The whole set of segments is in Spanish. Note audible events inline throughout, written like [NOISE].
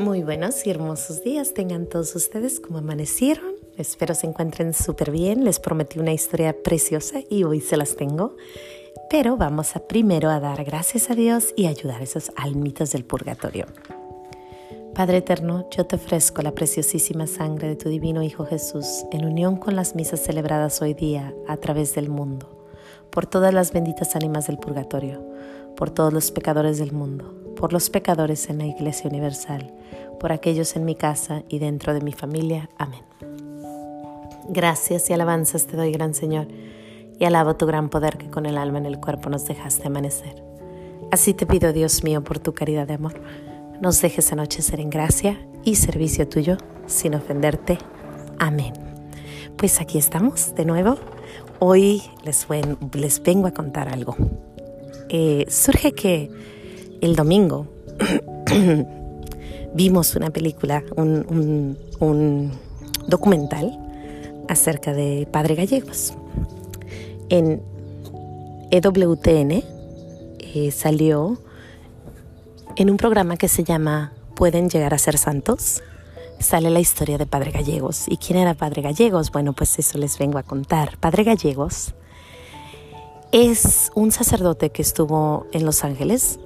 Muy buenos y hermosos días tengan todos ustedes como amanecieron. Espero se encuentren súper bien. Les prometí una historia preciosa y hoy se las tengo. Pero vamos primero a dar gracias a Dios y ayudar a esas almitas del purgatorio. Padre eterno, yo te ofrezco la preciosísima sangre de tu divino Hijo Jesús en unión con las misas celebradas hoy día a través del mundo, por todas las benditas ánimas del purgatorio, por todos los pecadores del mundo por los pecadores en la Iglesia Universal, por aquellos en mi casa y dentro de mi familia. Amén. Gracias y alabanzas te doy, gran Señor, y alabo tu gran poder que con el alma en el cuerpo nos dejaste amanecer. Así te pido, Dios mío, por tu caridad de amor, nos dejes anochecer en gracia y servicio tuyo, sin ofenderte. Amén. Pues aquí estamos de nuevo. Hoy les, vengo a contar algo. Eh, surge que el domingo [COUGHS] vimos una película, un, documental acerca de Padre Gallegos. En EWTN eh, salió en un programa que se llama ¿Pueden llegar a ser santos? Sale la historia de Padre Gallegos. ¿Y quién era Padre Gallegos? Bueno, pues eso les vengo a contar. Padre Gallegos es un sacerdote que estuvo en Los Ángeles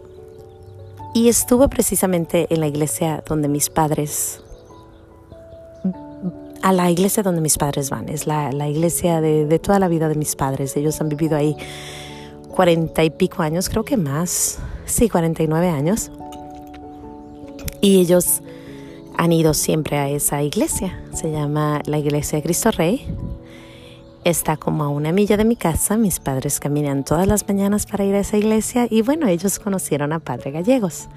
y estuve precisamente en la iglesia donde mis padres, a la iglesia donde mis padres van, es la, iglesia de, toda la vida de mis padres. Ellos han vivido ahí cuarenta y pico años, creo que más, sí, cuarenta y nueve años. Y ellos han ido siempre a esa iglesia, se llama la iglesia de Cristo Rey está como a una milla de mi casa. Mis padres caminan todas las mañanas para ir a esa iglesia y bueno, ellos conocieron a Padre Gallegos.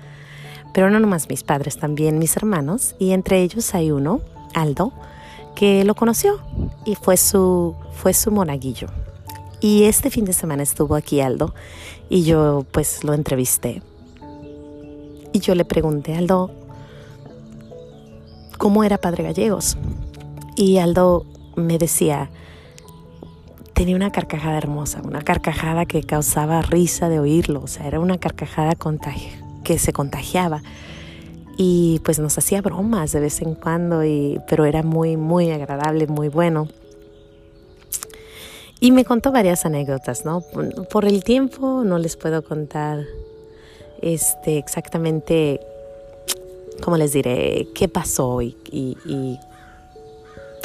Pero no nomás mis padres, también mis hermanos y entre ellos hay uno, Aldo, que lo conoció y fue su, fue su monaguillo. Y este fin de semana estuvo aquí Aldo y yo pues lo entrevisté. Y yo le pregunté, Aldo, ¿cómo era Padre Gallegos? Y Aldo me decía, tenía una carcajada hermosa, una carcajada que causaba risa de oírlo, o sea, era una carcajada que se contagiaba y pues nos hacía bromas de vez en cuando, y, pero era muy, muy agradable, muy bueno. Y me contó varias anécdotas, ¿no? Por el tiempo no les puedo contar este, exactamente, ¿cómo les diré? ¿Qué pasó y, y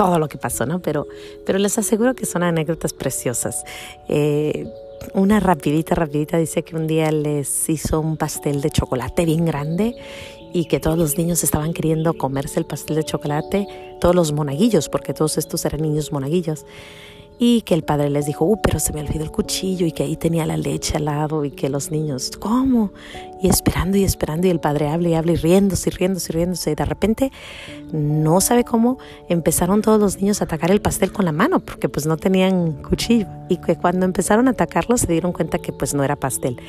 todo lo que pasó, ¿no? Pero, pero les aseguro que son anécdotas preciosas. Eh, una rapidita, rapidita dice que un día les hizo un pastel de chocolate bien grande y que todos los niños estaban queriendo comerse el pastel de chocolate, todos los monaguillos, porque todos estos eran niños monaguillos y que el padre les dijo, uh, pero se me olvidó el cuchillo y que ahí tenía la leche al lado y que los niños, ¿cómo? Y esperando y esperando y el padre habla y habla y riéndose y riéndose y riéndose. Y de repente, no sabe cómo, empezaron todos los niños a atacar el pastel con la mano porque pues no tenían cuchillo. Y que cuando empezaron a atacarlo se dieron cuenta que pues no era pastel,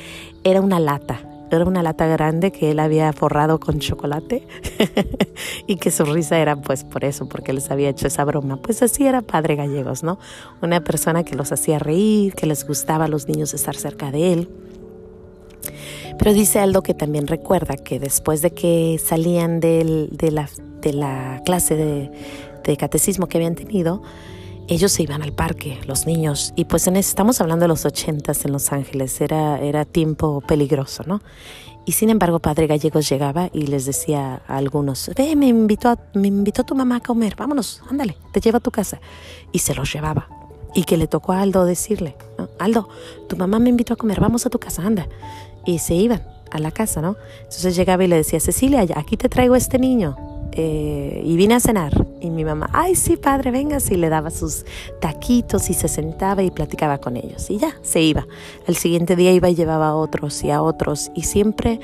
era una lata era una lata grande que él había forrado con chocolate [LAUGHS] y que su risa era pues por eso, porque les había hecho esa broma. Pues así era Padre Gallegos, ¿no? Una persona que los hacía reír, que les gustaba a los niños estar cerca de él. Pero dice Aldo que también recuerda que después de que salían de, la, de la clase de, de catecismo que habían tenido, ellos se iban al parque, los niños, y pues en, estamos hablando de los ochentas en Los Ángeles, era, era tiempo peligroso, ¿no? Y sin embargo, Padre Gallegos llegaba y les decía a algunos, ve, me invitó, me invitó tu mamá a comer, vámonos, ándale, te llevo a tu casa. Y se los llevaba. Y que le tocó a Aldo decirle, Aldo, tu mamá me invitó a comer, vamos a tu casa, anda. Y se iban a la casa, ¿no? Entonces llegaba y le decía, Cecilia, aquí te traigo este niño. Eh, y vine a cenar. Y mi mamá, ay, sí, padre, venga. Y le daba sus taquitos y se sentaba y platicaba con ellos. Y ya, se iba. El siguiente día iba y llevaba a otros y a otros. Y siempre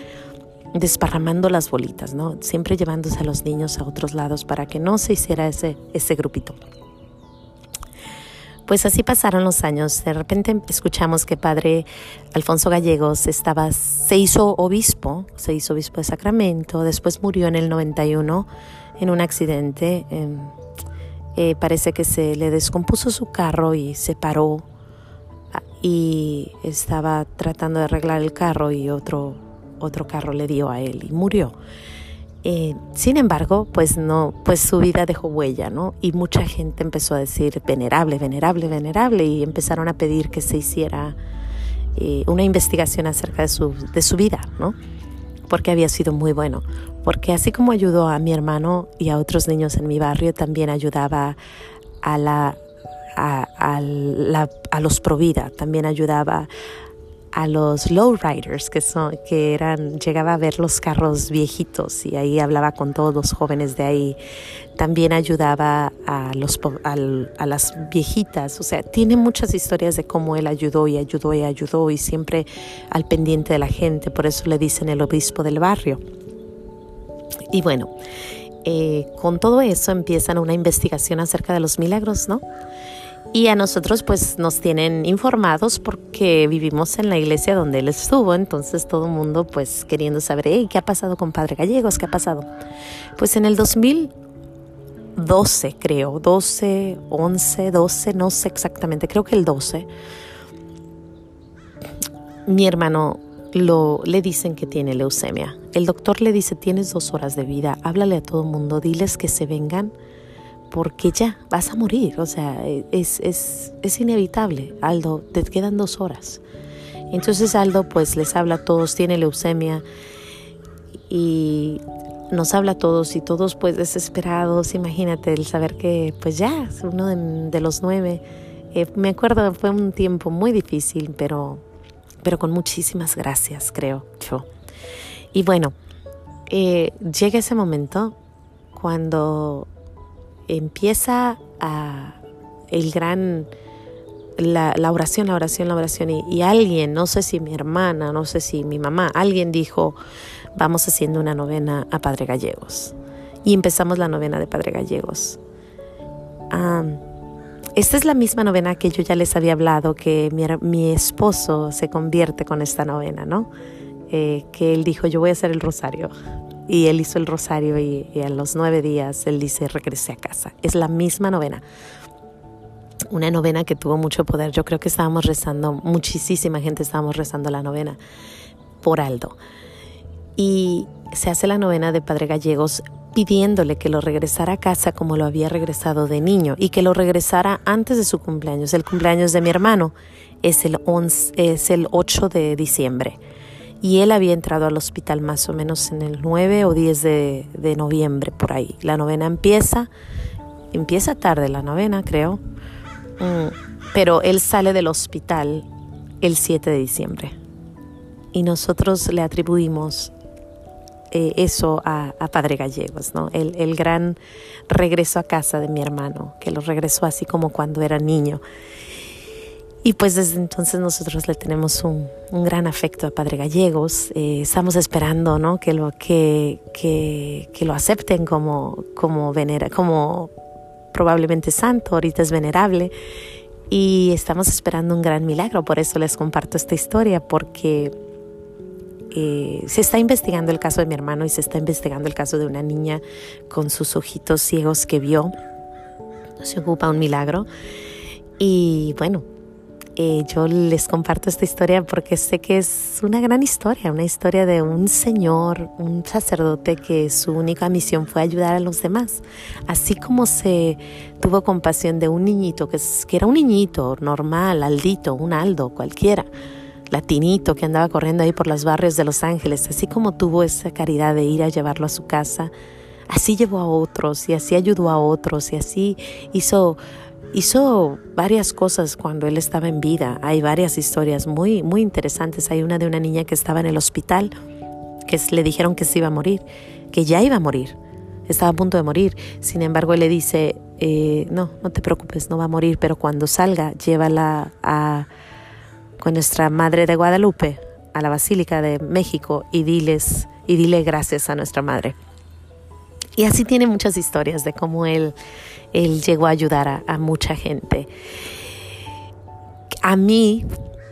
desparramando las bolitas, ¿no? Siempre llevándose a los niños a otros lados para que no se hiciera ese, ese grupito. Pues así pasaron los años. De repente escuchamos que padre Alfonso Gallegos estaba, se hizo obispo, se hizo obispo de Sacramento, después murió en el 91 en un accidente. Em, eh, parece que se le descompuso su carro y se paró ah, y estaba tratando de arreglar el carro y otro, otro carro le dio a él y murió. Eh, sin embargo, pues no, pues su vida dejó huella, ¿no? Y mucha gente empezó a decir venerable, venerable, venerable, y empezaron a pedir que se hiciera eh, una investigación acerca de su, de su vida, ¿no? Porque había sido muy bueno. Porque así como ayudó a mi hermano y a otros niños en mi barrio, también ayudaba a la a, a, la, a los Provida, también ayudaba a los lowriders que son que eran llegaba a ver los carros viejitos y ahí hablaba con todos los jóvenes de ahí. También ayudaba a los a, las viejitas. O sea tiene muchas historias de cómo él ayudó y ayudó y ayudó y siempre al pendiente de la gente. Por eso le dicen el obispo del barrio. Y bueno eh, con todo eso empiezan una investigación acerca de los milagros no y a nosotros pues nos tienen informados porque vivimos en la iglesia donde él estuvo, entonces todo el mundo pues queriendo saber, ¿qué ha pasado con Padre Gallegos? ¿Qué ha pasado? Pues en el 2012 creo, 12, 11, 12, no sé exactamente, creo que el 12, mi hermano lo, le dicen que tiene leucemia. El doctor le dice, tienes dos horas de vida, háblale a todo el mundo, diles que se vengan porque ya vas a morir, o sea, es, es, es, inevitable, Aldo, te quedan dos horas. Entonces Aldo pues les habla a todos, tiene leucemia y nos habla a todos y todos pues desesperados, imagínate el saber que pues ya uno de, los nueve. Eh, me acuerdo, fue un tiempo muy difícil, pero, pero con muchísimas gracias, creo yo. Y bueno, eh, llega ese momento cuando empieza el gran la, oración, la oración, la oración y, alguien, no sé si mi hermana, no sé si mi mamá, alguien dijo, vamos haciendo una novena a Padre Gallegos. Y empezamos la novena de Padre Gallegos. esta es la misma novena que yo ya les había hablado, que mi, esposo se convierte con esta novena, ¿no? Eh, que él dijo, yo voy a hacer el rosario y él hizo el rosario y, a los nueve días él dice, regresé a casa. Es la misma novena. Una novena que tuvo mucho poder. Yo creo que estábamos rezando, muchísima gente estábamos rezando la novena por Aldo. Y se hace la novena de Padre Gallegos pidiéndole que lo regresara a casa como lo había regresado de niño y que lo regresara antes de su cumpleaños. El cumpleaños de mi hermano es el, es el 8 de diciembre y él había entrado al hospital más o menos en el 9 o 10 de, noviembre, por ahí. La novena empieza, empieza tarde la novena, creo, mm, pero él sale del hospital el 7 de diciembre. Y nosotros le atribuimos eh, eso a, Padre Gallegos, ¿no? El, el gran regreso a casa de mi hermano, que lo regresó así como cuando era niño. Y pues desde entonces nosotros le tenemos un, gran afecto a Padre Gallegos. Eh, estamos esperando ¿no? que, lo, que, que, que, lo acepten como, como, venera, como probablemente santo, ahorita es venerable. Y estamos esperando un gran milagro, por eso les comparto esta historia, porque eh, se está investigando el caso de mi hermano y se está investigando el caso de una niña con sus ojitos ciegos que vio. Se ocupa un milagro. Y bueno, eh, yo les comparto esta historia porque sé que es una gran historia, una historia de un señor, un sacerdote que su única misión fue ayudar a los demás. Así como se tuvo compasión de un niñito, que, que era un niñito normal, aldito, un aldo, cualquiera, latinito que andaba corriendo ahí por los barrios de Los Ángeles, así como tuvo esa caridad de ir a llevarlo a su casa, así llevó a otros y así ayudó a otros y así hizo hizo varias cosas cuando él estaba en vida. Hay varias historias muy, muy interesantes. Hay una de una niña que estaba en el hospital, que le dijeron que se iba a morir, que ya iba a morir, estaba a punto de morir. Sin embargo, él le dice, eh, no, no te preocupes, no va a morir, pero cuando salga, llévala a, con nuestra Madre de Guadalupe, a la Basílica de México, y diles, y dile gracias a nuestra Madre. Y así tiene muchas historias de cómo él, él llegó a ayudar a, mucha gente. A mí,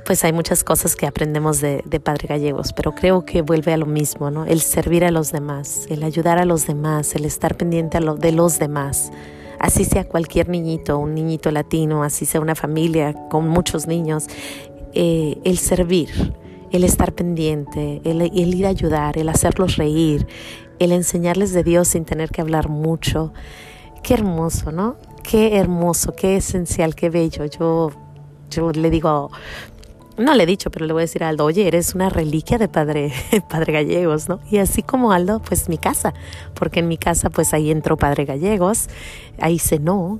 pues hay muchas cosas que aprendemos de, Padre Gallegos, pero creo que vuelve a lo mismo, ¿no? El servir a los demás, el ayudar a los demás, el estar pendiente de los demás. Así sea cualquier niñito, un niñito latino, así sea una familia con muchos niños, eh, el servir, el estar pendiente, el, el, ir a ayudar, el hacerlos reír, el enseñarles de Dios sin tener que hablar mucho. Qué hermoso, ¿no? Qué hermoso, qué esencial, qué bello. Yo, yo le digo, no le he dicho, pero le voy a decir a Aldo, oye, eres una reliquia de Padre, [LAUGHS] Padre Gallegos, ¿no? Y así como Aldo, pues mi casa, porque en mi casa pues ahí entró Padre Gallegos, ahí cenó,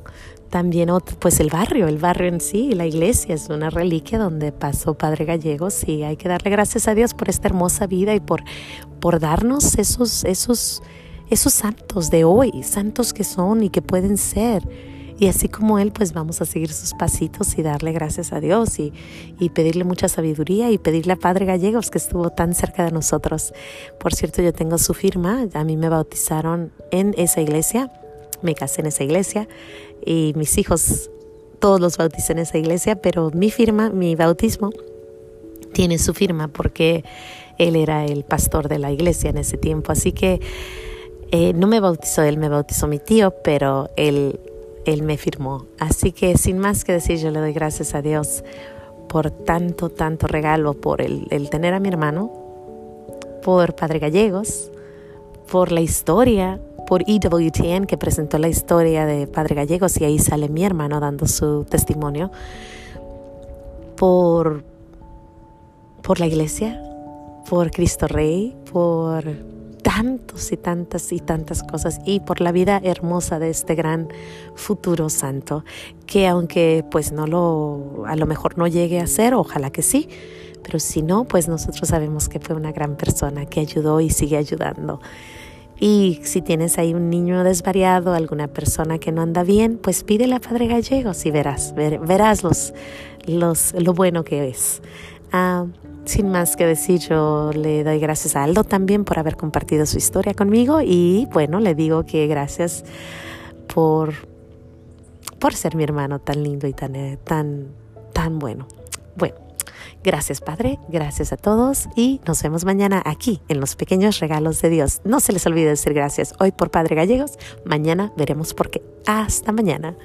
también pues el barrio, el barrio en sí, la iglesia es una reliquia donde pasó Padre Gallegos y hay que darle gracias a Dios por esta hermosa vida y por, por darnos esos, esos, esos santos de hoy, santos que son y que pueden ser. Y así como Él, pues vamos a seguir sus pasitos y darle gracias a Dios y, y, pedirle mucha sabiduría y pedirle a Padre Gallegos que estuvo tan cerca de nosotros. Por cierto, yo tengo su firma, a mí me bautizaron en esa iglesia, me casé en esa iglesia y mis hijos todos los bauticé en esa iglesia, pero mi firma, mi bautismo, tiene su firma porque él era el pastor de la iglesia en ese tiempo. Así que eh, no me bautizó él, me bautizó mi tío, pero él, él me firmó. Así que sin más que decir, yo le doy gracias a Dios por tanto, tanto regalo, por el, el tener a mi hermano, por Padre Gallegos, por la historia, por EWTN que presentó la historia de Padre Gallegos y ahí sale mi hermano dando su testimonio, por, por la iglesia, por Cristo Rey, por tantos y tantas y tantas cosas y por la vida hermosa de este gran futuro santo que aunque pues no lo a lo mejor no llegue a ser ojalá que sí pero si no pues nosotros sabemos que fue una gran persona que ayudó y sigue ayudando y si tienes ahí un niño desvariado, alguna persona que no anda bien, pues pídele a Padre Gallegos y verás, verás los, los, lo bueno que es. Ah, sin más que decir, yo le doy gracias a Aldo también por haber compartido su historia conmigo y bueno, le digo que gracias por, por ser mi hermano tan lindo y tan, eh, tan, tan bueno. Bueno. Gracias Padre, gracias a todos y nos vemos mañana aquí en los pequeños regalos de Dios. No se les olvide decir gracias hoy por Padre Gallegos, mañana veremos por qué. Hasta mañana.